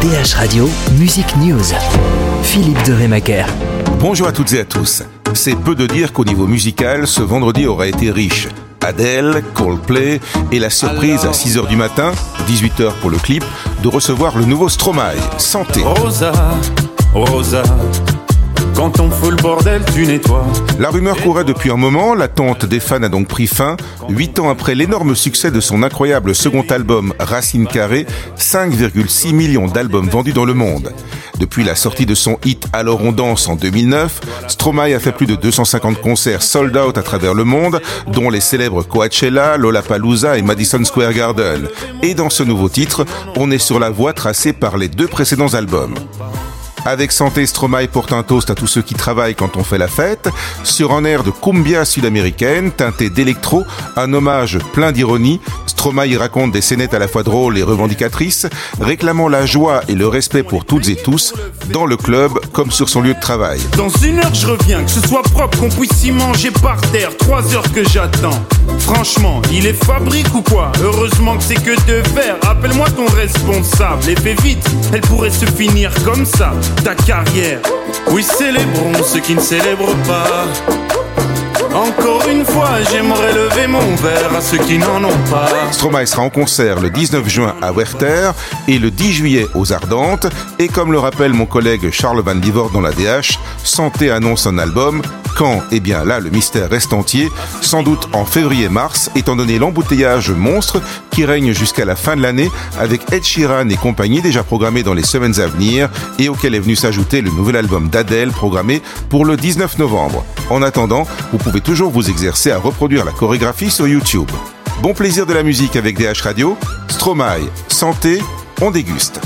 DH Radio, Music News. Philippe de Rémaker. Bonjour à toutes et à tous. C'est peu de dire qu'au niveau musical, ce vendredi aura été riche. Adele, Coldplay et la surprise à 6h du matin, 18h pour le clip, de recevoir le nouveau Stromae, Santé. Rosa, Rosa, quand on fout le bordel, tu nettoies. La rumeur courait depuis un moment, l'attente des fans a donc pris fin. Huit ans après l'énorme succès de son incroyable second album Racine Carrée, 5,6 millions d'albums vendus dans le monde. Depuis la sortie de son hit Alors on danse en 2009, Stromae a fait plus de 250 concerts sold out à travers le monde, dont les célèbres Coachella, Lollapalooza et Madison Square Garden. Et dans ce nouveau titre, on est sur la voie tracée par les deux précédents albums. Avec Santé, Stromae porte un toast à tous ceux qui travaillent quand on fait la fête. Sur un air de cumbia sud-américaine, teinté d'électro, un hommage plein d'ironie, Stromae raconte des scénettes à la fois drôles et revendicatrices, réclamant la joie et le respect pour toutes et tous, dans le club comme sur son lieu de travail. Dans une heure, je reviens, que ce soit propre, qu'on puisse y manger par terre. Trois heures que j'attends. Franchement, il est fabrique ou quoi Heureusement que c'est que de verre. Appelle-moi ton responsable et fais vite, elle pourrait se finir comme ça ta carrière. Oui, célébrons ceux qui ne célèbrent pas. Encore une fois, j'aimerais lever mon verre à ceux qui n'en ont pas. Stromae sera en concert le 19 juin à Werther et le 10 juillet aux Ardentes. Et comme le rappelle mon collègue Charles Van Divort dans la DH, Santé annonce un album quand Eh bien là, le mystère reste entier, sans doute en février-mars, étant donné l'embouteillage monstre qui règne jusqu'à la fin de l'année avec Ed Sheeran et compagnie déjà programmés dans les semaines à venir et auquel est venu s'ajouter le nouvel album d'Adèle programmé pour le 19 novembre. En attendant, vous pouvez toujours vous exercer à reproduire la chorégraphie sur YouTube. Bon plaisir de la musique avec DH Radio, Stromae, santé, on déguste.